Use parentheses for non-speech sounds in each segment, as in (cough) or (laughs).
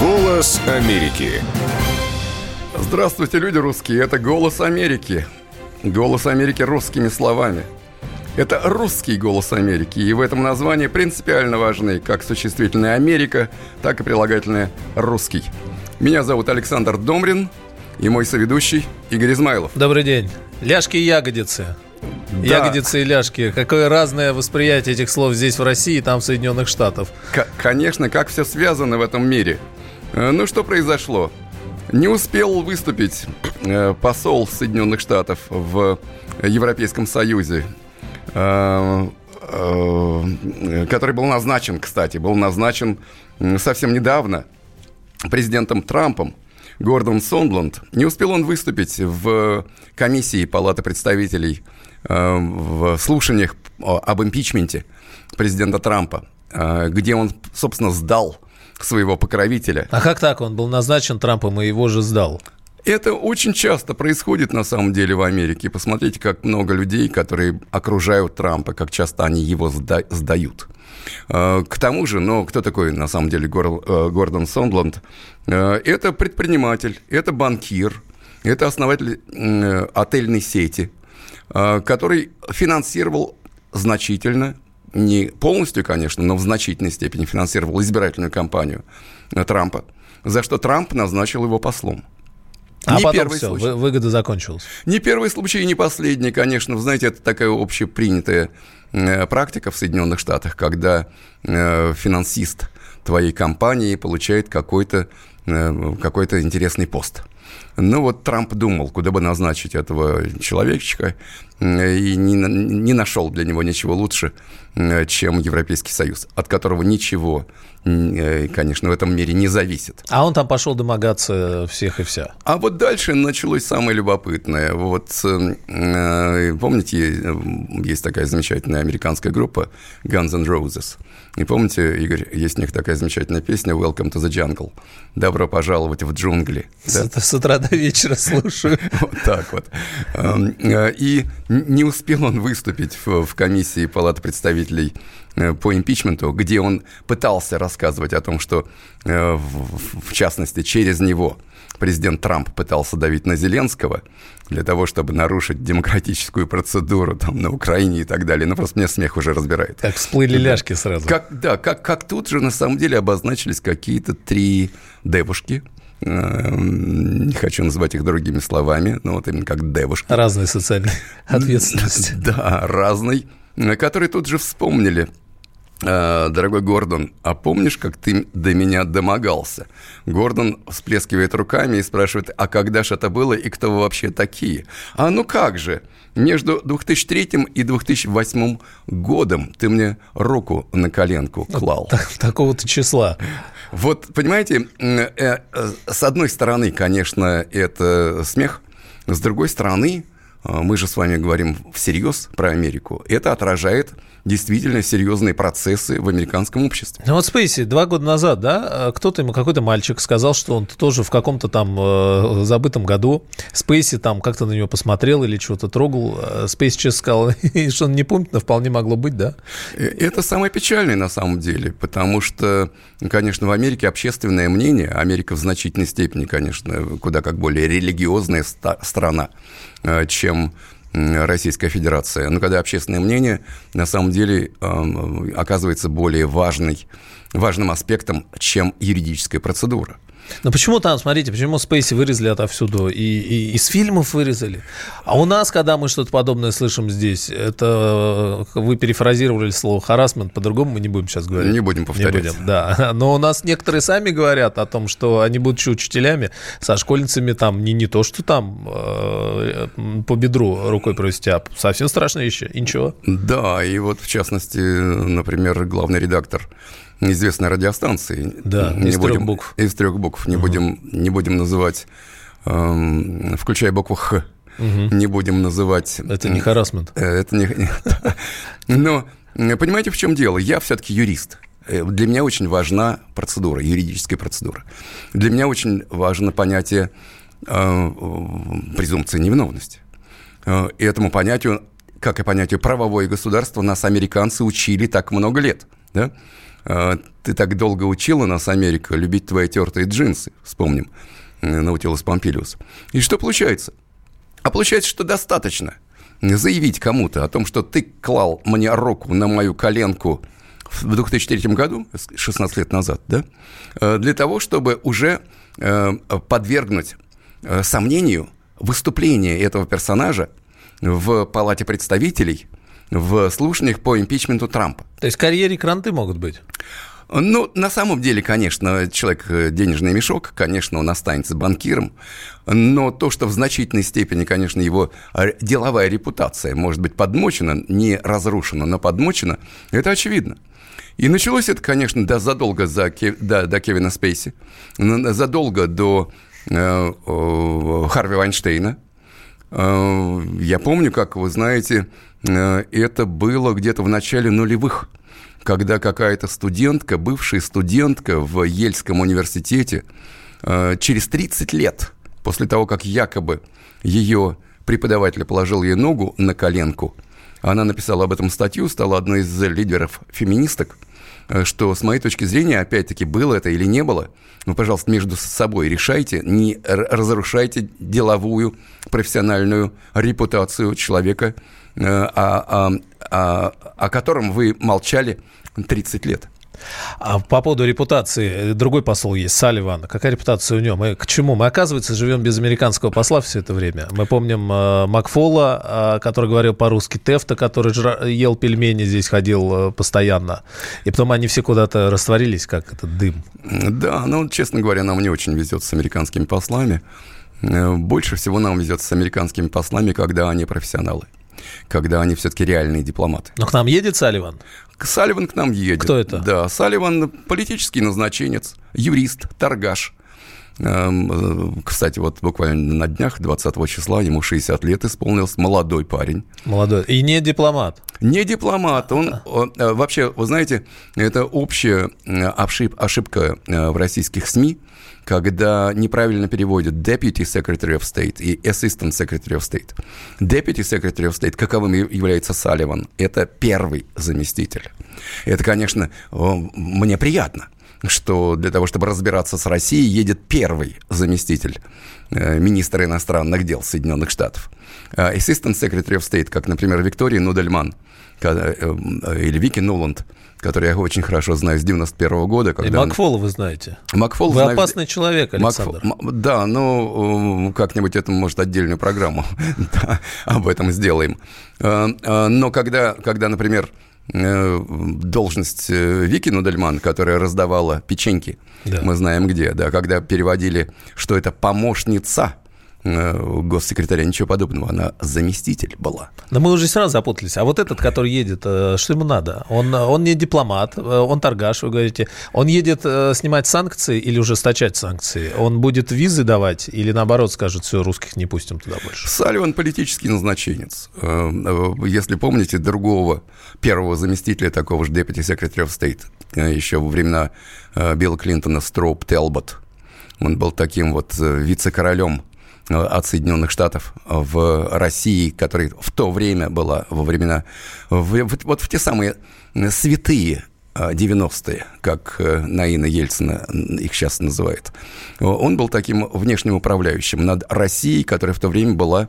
Голос Америки. Здравствуйте, люди русские. Это «Голос Америки». «Голос Америки» русскими словами. Это русский «Голос Америки», и в этом названии принципиально важны как существительное «Америка», так и прилагательное «русский». Меня зовут Александр Домрин, и мой соведущий Игорь Измайлов. Добрый день. Ляжки и ягодицы. Да. Ягодицы и ляжки. Какое разное восприятие этих слов здесь, в России, и там, в Соединенных Штатах. К- конечно, как все связано в этом мире. Э, ну, что произошло? Не успел выступить э, посол Соединенных Штатов в Европейском Союзе, э, который был назначен, кстати, был назначен совсем недавно президентом Трампом. Гордон Сондланд. Не успел он выступить в комиссии Палаты представителей э, в слушаниях об импичменте президента Трампа, э, где он, собственно, сдал своего покровителя. А как так? Он был назначен Трампом и его же сдал. Это очень часто происходит на самом деле в Америке. Посмотрите, как много людей, которые окружают Трампа, как часто они его сда- сдают. Э, к тому же, ну, кто такой на самом деле Гордон Сондланд? Э, это предприниматель, это банкир, это основатель отельной сети, э, который финансировал значительно, не полностью, конечно, но в значительной степени финансировал избирательную кампанию Трампа, за что Трамп назначил его послом. А не потом первый все, случай. выгода закончилась. Не первый случай и не последний, конечно. Вы знаете, это такая общепринятая практика в Соединенных Штатах, когда финансист твоей компании получает какой-то Э, какой-то интересный пост. Ну вот Трамп думал, куда бы назначить этого человечка, э, и не, не нашел для него ничего лучше, э, чем Европейский Союз, от которого ничего, конечно, в этом мире не зависит. А он там пошел домогаться всех и вся. А вот дальше началось самое любопытное. Вот помните, есть такая замечательная американская группа Guns N' Roses – и помните, Игорь, есть у них такая замечательная песня «Welcome to the jungle». «Добро пожаловать в джунгли». Да? С, с утра до вечера слушаю. (laughs) Вот так вот. Эм, э, и не успел он выступить в комиссии Палаты представителей э, по импичменту, где он пытался рассказывать о том, что, э, в частности, через него президент Трамп пытался давить на Зеленского – для того, чтобы нарушить демократическую процедуру там, на Украине и так далее. Ну, просто мне смех уже разбирает. Как всплыли ляжки сразу. Как, да, как, как тут же на самом деле обозначились какие-то три девушки, не хочу называть их другими словами, но вот именно как девушки. Разной социальной ответственности. (laughs) Да, разной, которые тут же вспомнили Э, дорогой Гордон, а помнишь, как ты до меня домогался? Гордон всплескивает руками и спрашивает, а когда же это было и кто вы вообще такие? А ну как же, между 2003 и 2008 годом ты мне руку на коленку клал. Так, такого-то числа. Вот, понимаете, э, э, с одной стороны, конечно, это смех, с другой стороны, мы же с вами говорим всерьез про Америку, это отражает действительно серьезные процессы в американском обществе. Ну вот Спейси, два года назад, да, кто-то ему, какой-то мальчик сказал, что он тоже в каком-то там э, забытом году, Спейси там как-то на него посмотрел или чего-то трогал, э, Спейси честно сказал, (laughs) что он не помнит, но вполне могло быть, да? Э, это самое печальное на самом деле, потому что, конечно, в Америке общественное мнение, Америка в значительной степени, конечно, куда как более религиозная страна, э, чем Российская Федерация. Но когда общественное мнение на самом деле оказывается более важной, важным аспектом, чем юридическая процедура. Но почему там, смотрите, почему Спейси вырезали отовсюду, и, и из фильмов вырезали. А у нас, когда мы что-то подобное слышим здесь, это вы перефразировали слово харасмент, по-другому мы не будем сейчас говорить. Не будем повторять. Не будем, да. (laughs) Но у нас некоторые сами говорят о том, что они, будучи учителями, со школьницами там не, не то, что там э, по бедру рукой провести, а совсем страшные вещи, и ничего. Да, и вот в частности, например, главный редактор известной радиостанции. Да, не из будем, трех букв. Из трех букв. Не, угу. будем, не будем называть, эм, включая букву «Х», угу. не будем называть... Это не харасмент. Э, это не... (laughs) Но понимаете, в чем дело? Я все-таки юрист. Э, для меня очень важна процедура, юридическая процедура. Для меня очень важно понятие э, презумпции невиновности. Э, и этому понятию, как и понятию правовое государство, нас американцы учили так много лет – да? А, ты так долго учила нас, Америка, любить твои тертые джинсы, вспомним, э, Наутилус Помпилиус. И что получается? А получается, что достаточно заявить кому-то о том, что ты клал мне руку на мою коленку в 2003 году, 16 лет назад, да, э, для того, чтобы уже э, подвергнуть сомнению выступление этого персонажа в Палате представителей в слушаниях по импичменту Трампа. То есть карьере кранты могут быть? Ну, на самом деле, конечно, человек э, денежный мешок, конечно, он останется банкиром, но то, что в значительной степени, конечно, его деловая репутация может быть подмочена, не разрушена, но подмочена, это очевидно. И началось это, конечно, да, задолго за, до, до Кевина Спейси, задолго до э, э, Харви Вайнштейна, Э, я помню, как вы знаете, э, это было где-то в начале нулевых, когда какая-то студентка, бывшая студентка в Ельском университете, э, через 30 лет после того, как якобы ее преподаватель положил ей ногу на коленку, она написала об этом статью, стала одной из лидеров феминисток – Э, что, с моей точки зрения, опять-таки, было это или не было, вы, пожалуйста, между собой решайте, не разрушайте деловую, профессиональную репутацию человека, э, о, о, о, о котором вы молчали 30 лет. А по поводу репутации, другой посол есть, Салливан. Какая репутация у него? Мы к чему? Мы, оказывается, живем без американского посла все это время. Мы помним э, Макфола, э, который говорил по-русски, Тефта, который жра- ел пельмени, здесь ходил э, постоянно. И потом они все куда-то растворились, как этот дым. Да, ну, честно говоря, нам не очень везет с американскими послами. Э, больше всего нам везет с американскими послами, когда они профессионалы когда они все-таки реальные дипломаты. Но к нам едет Салливан? Салливан к нам едет. Кто это? Да, Салливан политический назначенец, юрист, торгаш. Эм, э, кстати, вот буквально на днях, 20 числа, ему 60 лет исполнился, молодой парень. Молодой. И не дипломат? Не дипломат. Он, он э, вообще, вы знаете, это общая э, ошибка в российских СМИ – когда неправильно переводят Deputy Secretary of State и Assistant Secretary of State. Deputy Secretary of State, каковым является Салливан, это первый заместитель. Это, конечно, мне приятно, что для того, чтобы разбираться с Россией, едет первый заместитель э, министра иностранных дел Соединенных Штатов. А Assistant Secretary of State, как, например, Виктория Нудельман э, э, или Вики Нуланд – который я очень хорошо знаю с 91 -го года. Когда и Макфола вы знаете. Макфол вы знаю... опасный человек, Александр. Макфол... Да, ну, как-нибудь это, может, отдельную программу (laughs) да, об этом сделаем. Э, э, но когда, когда например, э, должность Вики Нудельман, которая раздавала печеньки, да. мы знаем где, да, когда переводили, что это помощница Э, госсекретаря, ничего подобного. Она заместитель была. Но мы уже сразу запутались. А вот этот, который едет, э, что ему надо? Он, он не дипломат, э, он торгаш, вы говорите. Он едет снимать санкции или ужесточать санкции? Он будет визы давать или наоборот скажет, все, русских не пустим туда больше? Салливан политический назначенец. Если помните другого первого заместителя такого же Deputy Secretary of State, еще во времена Билла Клинтона Строуп Телбот, он был таким вот вице-королем от Соединенных Штатов в России, которая в то время была, во времена, в, вот в те самые святые 90-е, как э, Наина Ельцина их сейчас называет. Он был таким внешним управляющим над Россией, которая в то время была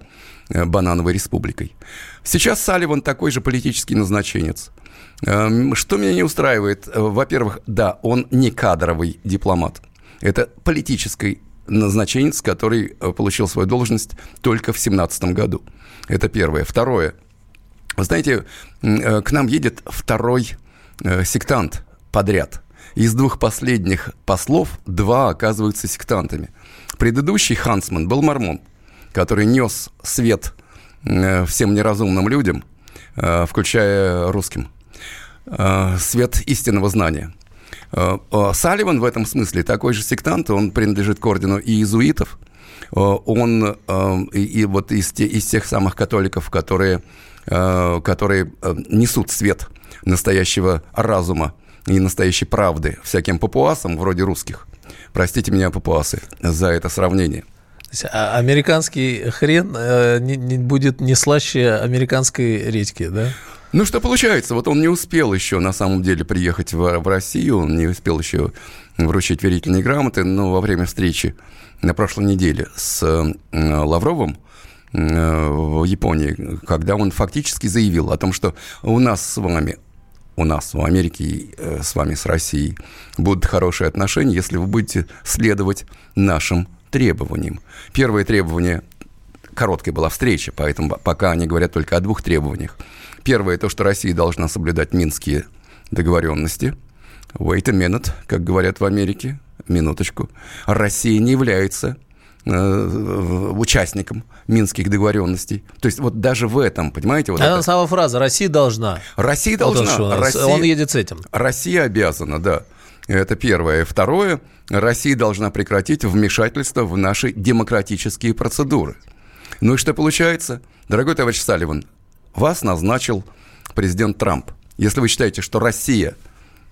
э, банановой республикой. Сейчас Салливан такой же политический назначенец. Эм, что меня не устраивает? Во-первых, да, он не кадровый дипломат. Это политический назначенец, который э, получил свою должность только в 2017 году. Это первое. Второе. Вы знаете, э, к нам едет второй э, сектант подряд. Из двух последних послов два оказываются сектантами. Предыдущий Хансман был мормон, который нес свет всем неразумным людям, включая русским, свет истинного знания – Салливан в этом смысле такой же сектант, он принадлежит к ордену иезуитов. Э, он и, вот из, из тех самых католиков, которые, которые несут свет настоящего разума и настоящей правды всяким папуасам, вроде русских. Простите меня, папуасы, за это сравнение. А американский хрен не, не будет не слаще американской редьки, да? Ну, что получается? Вот он не успел еще, на самом деле, приехать в, в Россию, он не успел еще вручить верительные грамоты, но во время встречи на прошлой неделе с э, Лавровым э, в Японии, когда он фактически заявил о том, что у нас с вами у нас в Америке э, с вами, с Россией, будут хорошие отношения, если вы будете следовать нашим требованиям. Первое требование короткая была встреча, поэтому пока они говорят только о двух требованиях. Первое, то, что Россия должна соблюдать минские договоренности. Wait a minute, как говорят в Америке, минуточку. Россия не является э, участником минских договоренностей. То есть вот даже в этом, понимаете? Вот это, это сама фраза «Россия должна». Россия должна. Вот он, Россия, он едет с этим. Россия обязана, да. Это первое. Второе, Россия должна прекратить вмешательство в наши демократические процедуры. Ну и что получается? Дорогой товарищ Салливан, вас назначил президент Трамп. Если вы считаете, что Россия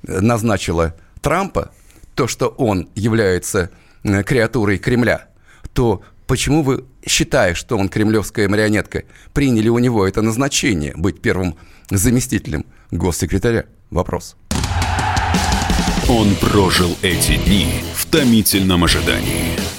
назначила Трампа, то, что он является э, креатурой Кремля, то почему вы, считая, что он кремлевская марионетка, приняли у него это назначение быть первым заместителем госсекретаря? Вопрос. Он прожил эти дни в томительном ожидании.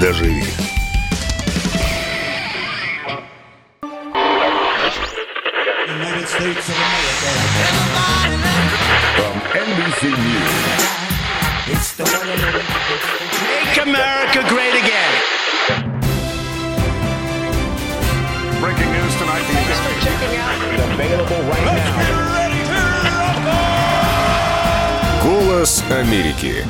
доживи. From NBC News. It's the Make America great again. Breaking news tonight. Thanks for checking out. Available right now. Голос Америки.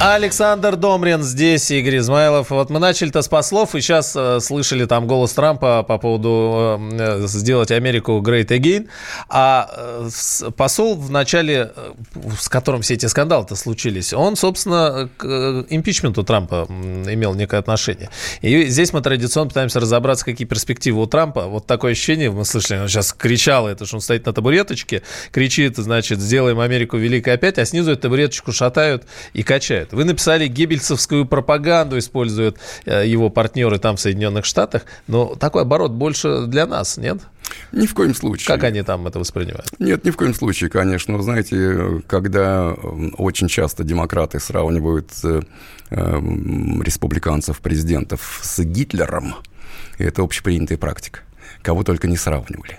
Александр Домрин здесь, Игорь Измайлов. Вот мы начали-то с послов, и сейчас э, слышали там голос Трампа по поводу э, сделать Америку great again. А э, посол в начале, э, с которым все эти скандалы-то случились, он, собственно, к э, импичменту Трампа имел некое отношение. И здесь мы традиционно пытаемся разобраться, какие перспективы у Трампа. Вот такое ощущение, мы слышали, он сейчас кричал, это что он стоит на табуреточке, кричит, значит, сделаем Америку великой опять, а снизу эту табуреточку шатают и качают. Вы написали геббельсовскую пропаганду, используют э, его партнеры там в Соединенных Штатах. Но такой оборот больше для нас, нет? Ни в коем случае. Как они там это воспринимают? Нет, ни в коем случае, конечно. Вы знаете, когда очень часто демократы сравнивают э, республиканцев, президентов с Гитлером, это общепринятая практика. Кого только не сравнивали.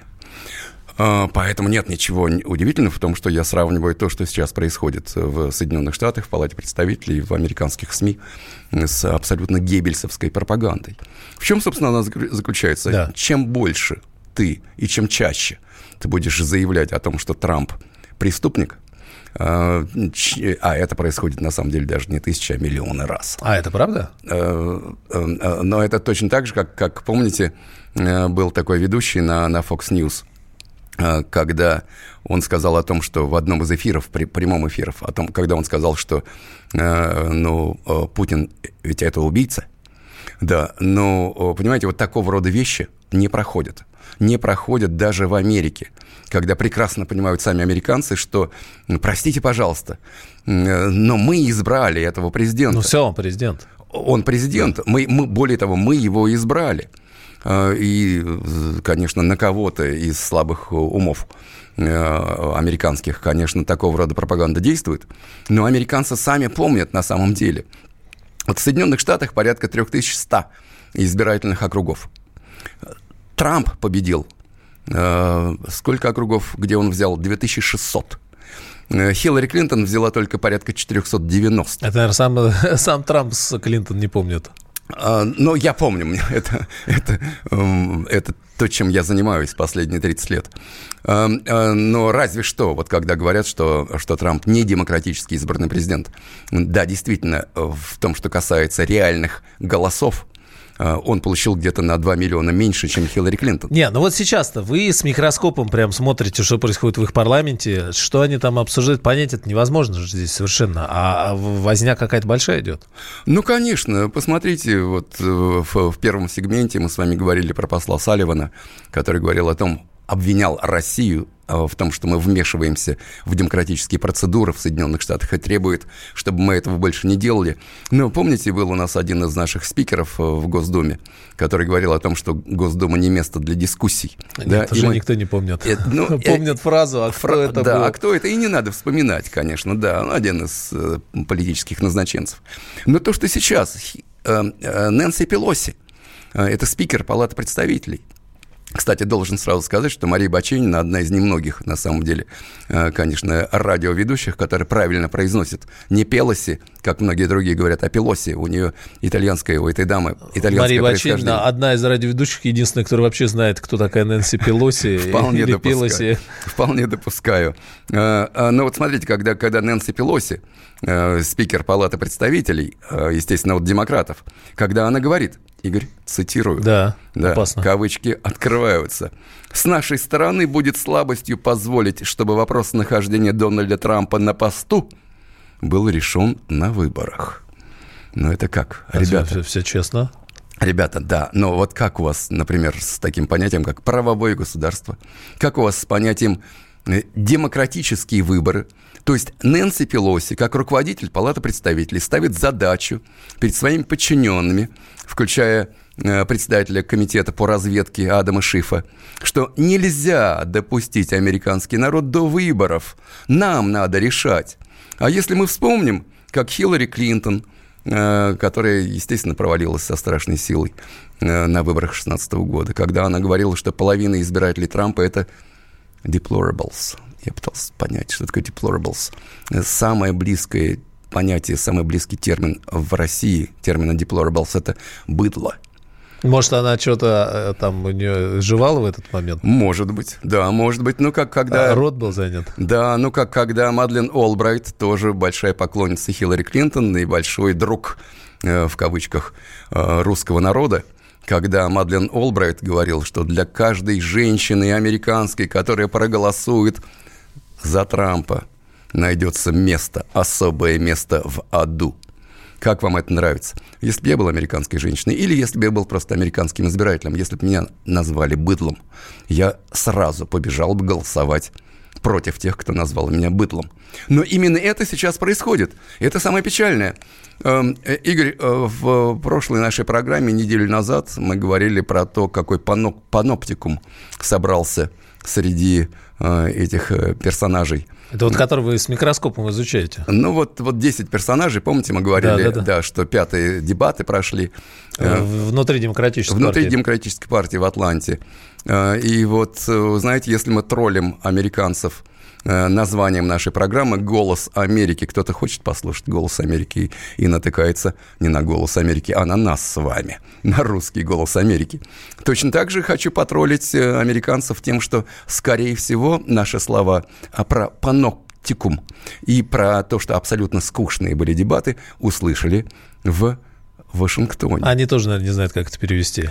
А, поэтому нет ничего удивительного в том, что я сравниваю то, что сейчас происходит в Соединенных Штатах, в Палате представителей, в американских СМИ с абсолютно геббельсовской пропагандой. В чем, собственно, она заключается? Да. Чем больше ты и чем чаще ты будешь заявлять о том, что Трамп преступник, а, а это происходит на самом деле даже не тысяча, а миллионы раз. А это правда? Э, э, э, но это точно так же, как, как помните, был такой ведущий на, на Fox News – когда он сказал о том, что в одном из эфиров, при прямом эфиров, о том, когда он сказал, что э, ну, э, Путин ведь это убийца, да, но, понимаете, вот такого рода вещи не проходят. Не проходят даже в Америке, когда прекрасно понимают сами американцы, что, простите, пожалуйста, но мы избрали этого президента. Ну все, он президент. Он президент. Мы, мы, более того, мы его избрали. Э, и, конечно, на кого-то из слабых умов э, американских, конечно, такого рода пропаганда действует, но американцы сами помнят на самом деле. Вот в Соединенных Штатах порядка 3100 избирательных округов. Трамп победил. Э, сколько округов, где он взял? 2600. Хиллари Клинтон взяла только порядка 490. Это, наверное, сам, (laughs) сам Трамп с Клинтон не помнит. А, но я помню, (laughs) это, это, эм, это то, чем я занимаюсь последние 30 лет. А, а, но разве что, вот когда говорят, что, что Трамп не демократически избранный президент, да, действительно, в том, что касается реальных голосов, э, он получил где-то на 2 миллиона меньше, чем Хиллари Клинтон. Не, ну вот сейчас-то вы с микроскопом прям смотрите, что происходит в их парламенте, что они там обсуждают, понять это невозможно же здесь совершенно. А возня какая-то большая идет. Ну, конечно. Посмотрите, вот э, в, в первом сегменте мы с вами говорили про посла Салливана, который говорил о том, обвинял Россию а, в том, что мы вмешиваемся в демократические процедуры в Соединенных Штатах и требует, чтобы мы этого больше не делали. Но помните, был у нас один из наших спикеров э, в Госдуме, который говорил о том, что Госдума не место для дискуссий. Нет, да? уже мы... никто не помнит. Это, ну, (laughs) Помнят фразу, а кто фра... это да, был? а кто это? И не надо вспоминать, конечно, да, один из э, политических назначенцев. Но то, что сейчас э, э, Нэнси Пелоси, э, это спикер Палаты представителей, кстати, должен сразу сказать, что Мария Баченина одна из немногих, на самом деле, э, конечно, радиоведущих, которая правильно произносит не Пелоси, как многие другие говорят, а Пелоси. У нее итальянская, у этой дамы итальянское Мария Баченина одна из радиоведущих, единственная, которая вообще знает, кто такая Нэнси Пелоси (laughs) Вполне или Пелоси. Вполне допускаю. Э, э, но вот смотрите, когда, когда Нэнси Пелоси, спикер Палаты представителей, естественно, вот демократов, когда она говорит, Игорь, цитирую. Да, да опасно. Кавычки открываются. С нашей стороны будет слабостью позволить, чтобы вопрос нахождения Дональда Трампа на посту был решен на выборах. Ну это как, а ребята? Все, все, все честно. Ребята, да, но вот как у вас, например, с таким понятием, как правовое государство? Как у вас с понятием э, демократические выборы? То есть Нэнси Пелоси, как руководитель Палаты представителей, ставит задачу перед своими подчиненными, включая э, председателя комитета по разведке Адама Шифа, что нельзя допустить американский народ до выборов. Нам надо решать. А если мы вспомним, как Хиллари Клинтон, э, которая, естественно, провалилась со страшной силой э, на выборах 2016 года, когда она говорила, что половина избирателей Трампа – это deplorables, я пытался понять, что такое deplorables. Самое близкое понятие, самый близкий термин в России, термина deplorables, это быдло. Может, она что-то э, там у нее жевала в этот момент? Может быть, да, может быть. Ну, как когда... А рот был занят. Да, ну, как когда Мадлен Олбрайт, тоже большая поклонница Хиллари Клинтон и большой друг, э, в кавычках, э, русского народа, когда Мадлен Олбрайт говорил, что для каждой женщины американской, которая проголосует за Трампа найдется место, особое место в аду. Как вам это нравится? Если бы я был американской женщиной, или если бы я был просто американским избирателем, если бы меня назвали быдлом, я сразу побежал бы голосовать против тех, кто назвал меня быдлом. Но именно это сейчас происходит. Это самое печальное. Эм, э, Игорь, э, в прошлой нашей программе неделю назад мы говорили про то, какой паноптикум собрался среди этих персонажей – это вот который вы с микроскопом изучаете? Ну, вот, вот 10 персонажей, помните, мы говорили, да, да, да. да что пятые дебаты прошли. Э, внутри демократической Внутри партии. демократической партии в Атланте. Э, и вот, э, знаете, если мы троллим американцев названием нашей программы «Голос Америки». Кто-то хочет послушать «Голос Америки» и натыкается не на «Голос Америки», а на нас с вами, (laughs) на русский «Голос Америки». Точно так же хочу потроллить американцев тем, что, скорее всего, наши слова про паноптикум и про то, что абсолютно скучные были дебаты, услышали в Вашингтоне. Они тоже, наверное, не знают, как это перевести.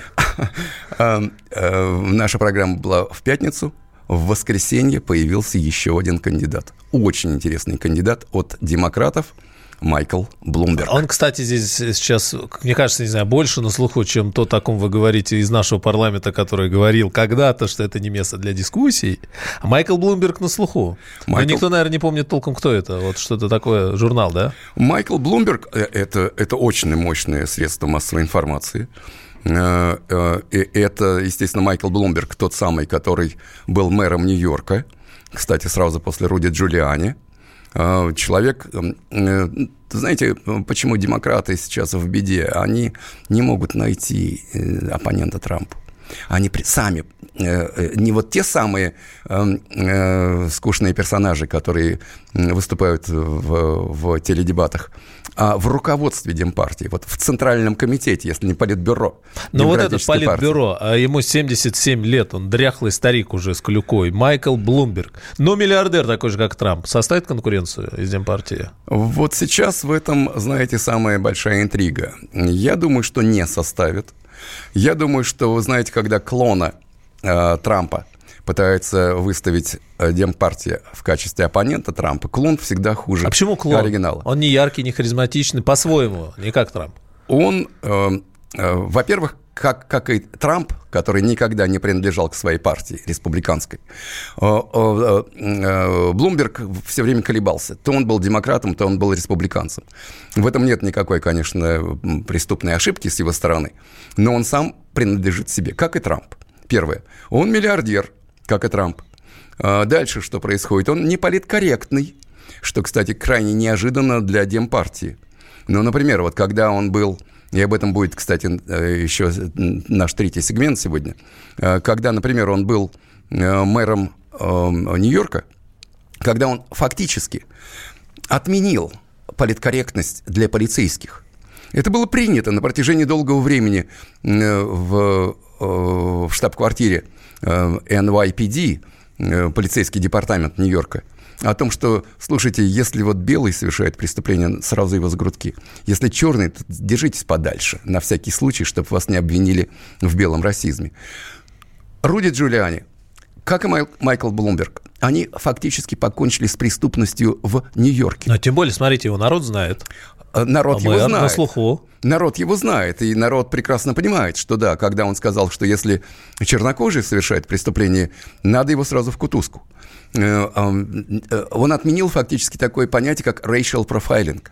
(laughs) Наша программа была в пятницу, в воскресенье появился еще один кандидат. Очень интересный кандидат от демократов – Майкл Блумберг. Он, кстати, здесь сейчас, мне кажется, не знаю, больше на слуху, чем то, о ком вы говорите из нашего парламента, который говорил когда-то, что это не место для дискуссий. А Майкл Блумберг на слуху. Майкл... Но никто, наверное, не помнит толком, кто это. Вот что-то такое, журнал, да? Майкл Блумберг э, это, – это очень мощное средство массовой информации. Э, э, это, естественно, Майкл Блумберг, тот самый, который был мэром Нью-Йорка, кстати, сразу после Руди Джулиани. Э, человек, знаете, почему демократы сейчас в беде? Они не могут найти оппонента Трампа. Они сами, не вот те самые скучные персонажи, которые выступают в, в теледебатах, а в руководстве Демпартии, вот в Центральном комитете, если не Политбюро. Ну вот это Политбюро, а ему 77 лет, он дряхлый старик уже с клюкой, Майкл Блумберг, но миллиардер такой же, как Трамп, составит конкуренцию из Демпартии? Вот сейчас в этом, знаете, самая большая интрига. Я думаю, что не составит. Я думаю, что, вы знаете, когда клона э, Трампа пытается выставить э, Демпартия в качестве оппонента Трампа, клон всегда хуже А почему клон? оригинала. Он не яркий, не харизматичный, по-своему, не как Трамп. Он, э, э, во-первых, как, как и Трамп, который никогда не принадлежал к своей партии республиканской, э, э, э, Блумберг все время колебался. То он был демократом, то он был республиканцем. В этом нет никакой, конечно, преступной ошибки с его стороны, но он сам принадлежит себе, как и Трамп. Первое. Он миллиардер, как и Трамп. Дальше что происходит? Он не политкорректный, что, кстати, крайне неожиданно для Демпартии. Ну, например, вот когда он был, и об этом будет, кстати, э, еще наш третий сегмент сегодня, э, когда, например, он был э, мэром э, Нью-Йорка, когда он фактически отменил политкорректность для полицейских. Это было принято на протяжении долгого времени в, в штаб-квартире NYPD, полицейский департамент Нью-Йорка, о том, что, слушайте, если вот белый совершает преступление, сразу его с грудки. Если черный, то держитесь подальше, на всякий случай, чтобы вас не обвинили в белом расизме. Руди Джулиани, как и Май- Майкл Блумберг, они фактически покончили с преступностью в Нью-Йорке. Но тем более, смотрите, его народ знает. Э, Народ А его знает. на слуху. Народ его знает, и народ прекрасно понимает, что да, когда он сказал, что если чернокожий совершает преступление, надо его сразу в кутузку. Э, э, Он отменил фактически такое понятие, как racial profiling.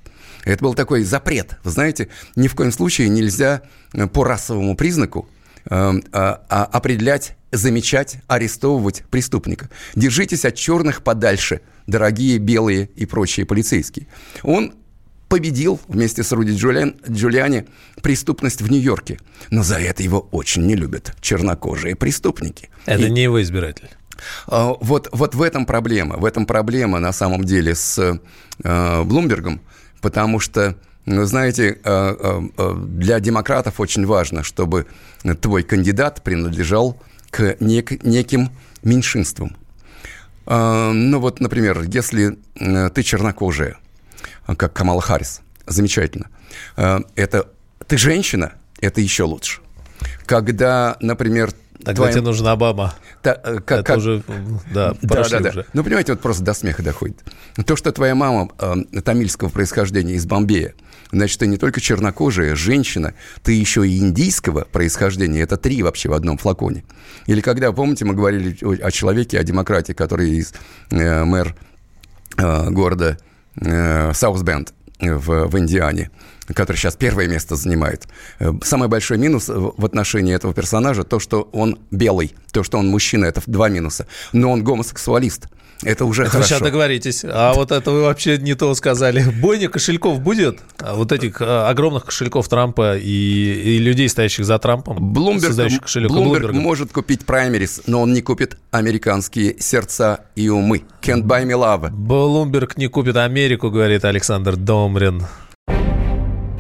Это был такой запрет. Вы знаете, ни в коем случае нельзя э, по расовому признаку э, а, а, определять, замечать, арестовывать преступника. Держитесь от черных подальше, дорогие белые и прочие полицейские. Он победил вместе с Руди Джулиан, Джулиани преступность в Нью-Йорке. Но за это его очень не любят чернокожие преступники. Это И- не его избиратель. А, Вот, вот в этом проблема. В этом проблема на самом деле с э, Блумбергом, потому что, ну, знаете, э, э, для демократов очень важно, чтобы твой кандидат принадлежал к нек- неким меньшинствам. А, Ну вот, например, если ты чернокожая, а, как Камала Харрис, замечательно. Это ты женщина, это еще лучше. Когда, например, Тогда твоя- тебе нужна Обама. та- э, как- Это как- уже, да, да, да, да. уже. Ну, понимаете, вот просто до смеха доходит. То, что твоя мама э, тамильского происхождения из Бомбея, значит, ты не только чернокожая, женщина, ты еще и индийского происхождения. Это три вообще в одном флаконе. Или когда, помните, мы говорили о, о человеке, о демократе, который из э, мэр э, города э, Саусбенд в, в Индиане, который сейчас первое место занимает. Э, Самый большой минус в в отношении этого персонажа то, что он белый, то, что он мужчина, это два минуса. Но он гомосексуалист. Это уже Это вы сейчас хорошо. договоритесь. А вот это вы вообще не то сказали. (laughs) Бойня кошельков будет? А Вот этих а, огромных кошельков Трампа и, и людей, стоящих за Трампом, Блумберг, кошелек Блумберг может купить праймерис, но он не купит американские сердца и умы. Can't buy me love. Блумберг не купит Америку, говорит Александр Домрин.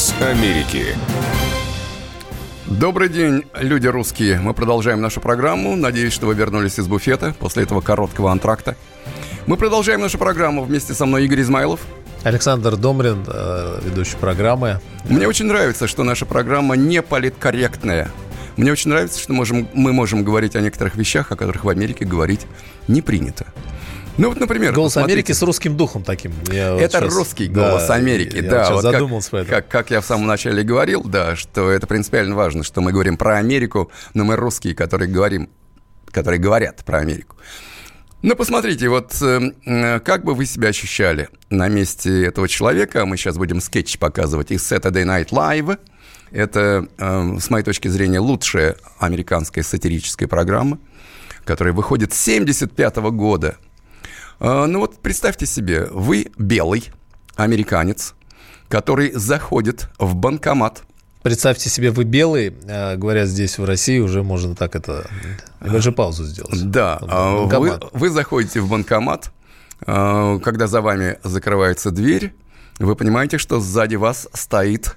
Голос Америки. Добрый день, люди русские. Мы продолжаем нашу программу. Надеюсь, что вы вернулись из буфета после этого короткого антракта. Мы продолжаем нашу программу. Вместе со мной Игорь Измайлов. Александр Домрин, э, ведущий программы. Мне очень нравится, что наша программа не политкорректная. Мне очень нравится, что можем, мы можем говорить о некоторых вещах, о которых в Америке говорить не принято. Ну вот, например, Голос посмотрите. Америки с русским духом таким. Я вот Это щас- русский да, голос Америки, я да. сейчас вот как- как, как я в самом начале говорил, да, что это принципиально важно, что мы говорим про Америку, но мы русские, которые говорим, которые говорят про Америку. Ну, посмотрите, вот э, э, как бы вы себя ощущали на месте этого человека. Мы сейчас будем скетч показывать из Saturday Night Live. Это, э, с моей точки зрения, лучшая американская сатирическая программа, которая выходит с 75 года. Э, Ну вот представьте себе, вы белый американец, который заходит в банкомат. Представьте себе, вы белый, э, говорят здесь в России, уже можно так это... Небольшую паузу сделать. Да, а, вы, вы заходите в банкомат, а, когда за вами закрывается дверь, вы понимаете, что сзади вас стоит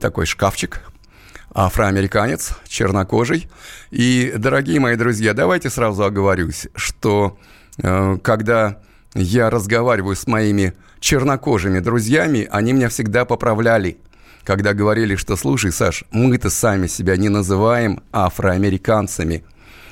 такой шкафчик, афроамериканец, чернокожий. И, дорогие мои друзья, давайте сразу оговорюсь, что когда я разговариваю с моими чернокожими друзьями, они меня всегда поправляли, когда говорили, что, слушай, Саш, мы-то сами себя не называем афроамериканцами.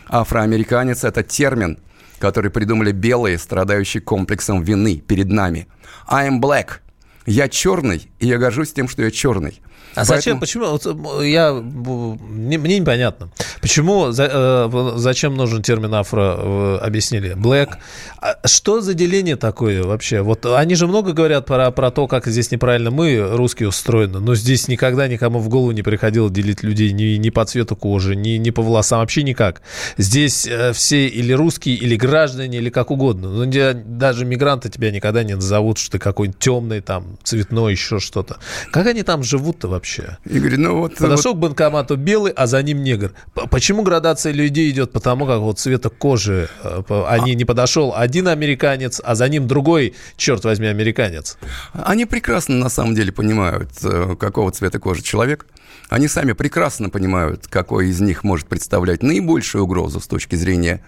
Афроамериканец – это термин, который придумали белые, страдающие комплексом вины перед нами. I am black. Я черный, и я горжусь тем, что я черный. А зачем, почему, вот, м, я, мне непонятно, почему, э, зачем нужен термин афро, э, объяснили, black, А что за деление такое вообще? Вот они же много говорят про, про то, как здесь неправильно мы, русские, устроены, но здесь никогда никому в голову не приходило делить людей ни, ни по цвету кожи, ни, ни по волосам, вообще никак. Здесь э, все или русские, или граждане, или как угодно. Ну, где даже мигранты тебя никогда не назовут, что ты какой-нибудь темный, там, цветной, еще что-то. Как они там живут-то вообще? Игорь, ну вот... Подошел к банкомату белый, а за ним негр. Почему градация людей идет? Потому как вот цвета кожи э, по- они не подошел один американец, а за ним другой, черт возьми, американец. Они прекрасно на самом деле понимают, э, какого цвета кожи человек. Они сами прекрасно понимают, какой из них может представлять наибольшую угрозу с точки зрения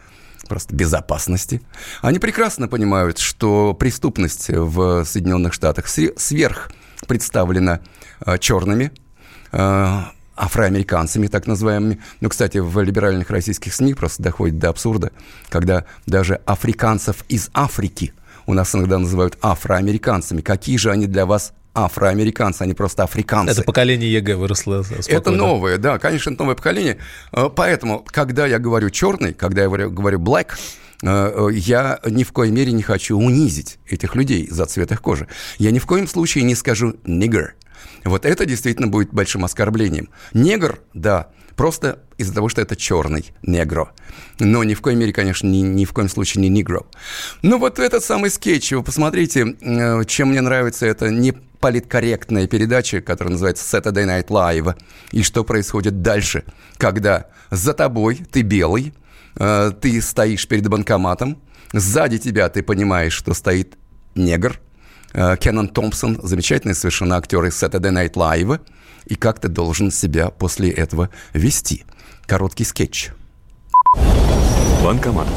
просто безопасности. Они прекрасно понимают, что преступность в Соединенных Штатах сверх представлена э, черными, э, афроамериканцами, так называемыми. Ну, кстати, в либеральных российских СМИ просто доходит до абсурда, когда даже африканцев из Африки у нас иногда называют афроамериканцами. Какие же они для вас афроамериканцы, они просто африканцы. Это поколение ЕГЭ выросло. Это спокойно. новое, да, конечно, это новое поколение. Э, Поэтому, когда я говорю черный, когда я говорю, black, э, э, я ни в коей мере не хочу унизить этих людей за цвет их кожи. Я ни в коем случае не скажу nigger. Вот это действительно будет большим оскорблением. Негр, да, просто из-за того, что это черный негро. Но ни в коей мере, конечно, ни, ни в коем случае не негро. Ну вот этот самый скетч, вы посмотрите, чем мне нравится, это не политкорректная передача, которая называется Saturday Night Live, и что происходит дальше, когда за тобой ты белый, э, ты стоишь перед банкоматом, сзади тебя ты понимаешь, что стоит негр, э, Кеннон Томпсон, замечательный совершенно актер из Saturday Night Live, и как ты должен себя после этого вести. Короткий скетч. Банкомат.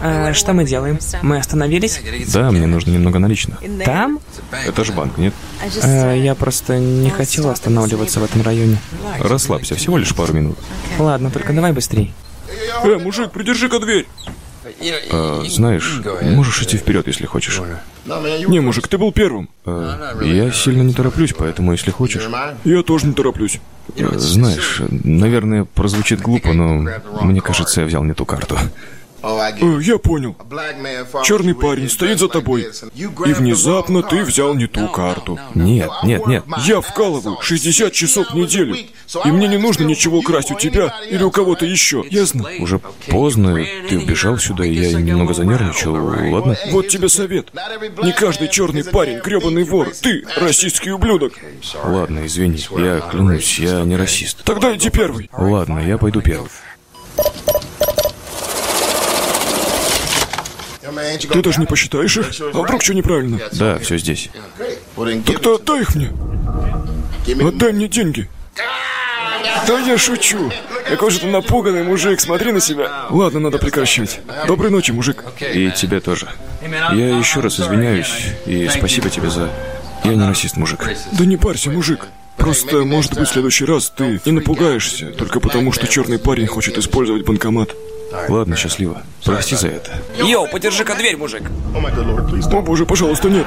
А, что мы делаем? Мы остановились? Да, мне нужно немного наличных. Там? Это ж банк, нет? А, я просто не хотел останавливаться в этом районе. Расслабься, всего лишь пару минут. Ладно, только давай быстрей. Э, мужик, придержи-ка дверь. А, знаешь, можешь идти вперед, если хочешь. Не, мужик, ты был первым. А, я сильно не тороплюсь, поэтому, если хочешь. Я тоже не тороплюсь. знаешь, наверное, прозвучит глупо, но мне кажется, я взял не ту карту. Э, я понял. Черный парень стоит за тобой, и внезапно ты взял не ту карту. Нет, нет, нет. Я вкалываю 60 часов в неделю, и мне не нужно ничего красть у тебя или у кого-то еще. Ясно? Уже поздно, ты убежал сюда, и я немного занервничал, ладно? Вот тебе совет. Не каждый черный парень гребаный вор. Ты расистский ублюдок. Ладно, извини, я клянусь, я не расист. Тогда иди первый. Ладно, я пойду первый. Ты даже не посчитаешь их? А вдруг что неправильно? Да, все здесь. Так-то отдай их мне. Отдай мне деньги. Да я шучу. Какой же ты напуганный мужик, смотри на себя. Ладно, надо прекращать. Доброй ночи, мужик. И тебе тоже. Я еще раз извиняюсь, и спасибо тебе за... Я не расист, мужик. Да не парься, мужик. Просто, может быть, в следующий раз ты не напугаешься, только потому, что черный парень хочет использовать банкомат. Ладно, счастливо. Прости за это. Йоу, подержи-ка дверь, мужик. О боже, пожалуйста, нет.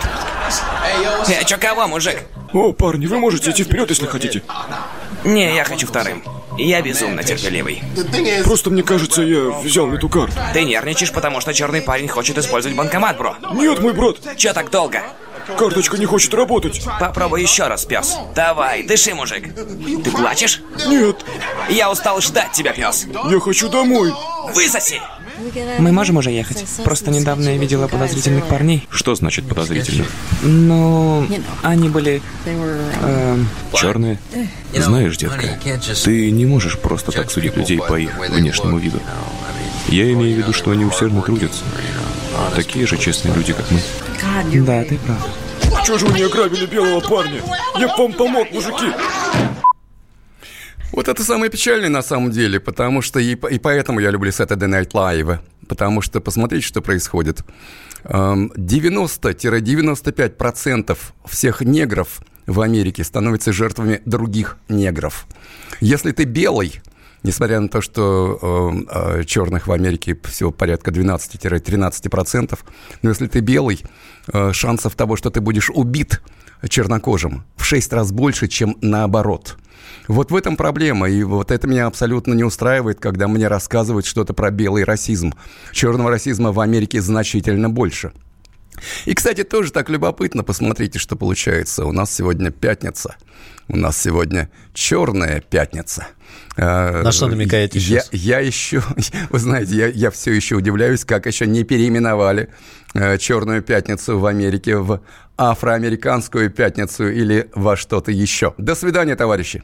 Э, чё кого, мужик? О, парни, вы можете идти вперед, если хотите. Не, я хочу вторым. Я безумно терпеливый. Просто мне кажется, я взял не ту карту. Ты нервничаешь, потому что черный парень хочет использовать банкомат, бро. Нет, мой брат. Чё так долго? Карточка не хочет работать. Попробуй еще раз, пес. Давай, дыши, мужик. Ты плачешь? Нет. Я устал ждать тебя, пес. Я хочу домой. Высоси! Мы можем уже ехать? Просто недавно я видела подозрительных парней. Что значит подозрительных? Ну, они были... Эм, черные? Знаешь, детка, ты не можешь просто так судить людей по их внешнему виду. Я имею в виду, что они усердно трудятся. Такие же честные люди, как мы. Да, ты прав. Чего же вы не ограбили белого парня? Я вам помог, мужики. Вот это самое печальное на самом деле, потому что и, и поэтому я люблю Saturday Night Live, потому что посмотрите, что происходит. 90-95% всех негров в Америке становятся жертвами других негров. Если ты белый, несмотря на то, что э, черных в Америке всего порядка 12-13%, но если ты белый, э, шансов того, что ты будешь убит чернокожим, в 6 раз больше, чем наоборот. Вот в этом проблема, и вот это меня абсолютно не устраивает, когда мне рассказывают что-то про белый расизм. Черного расизма в Америке значительно больше. И, кстати, тоже так любопытно, посмотрите, что получается. У нас сегодня пятница. У нас сегодня черная пятница. На что намекаете сейчас? Я, я еще, (laughs) вы знаете, я, я все еще удивляюсь, как еще не переименовали э, Черную пятницу в Америке в афроамериканскую пятницу или во что-то еще. До свидания, товарищи.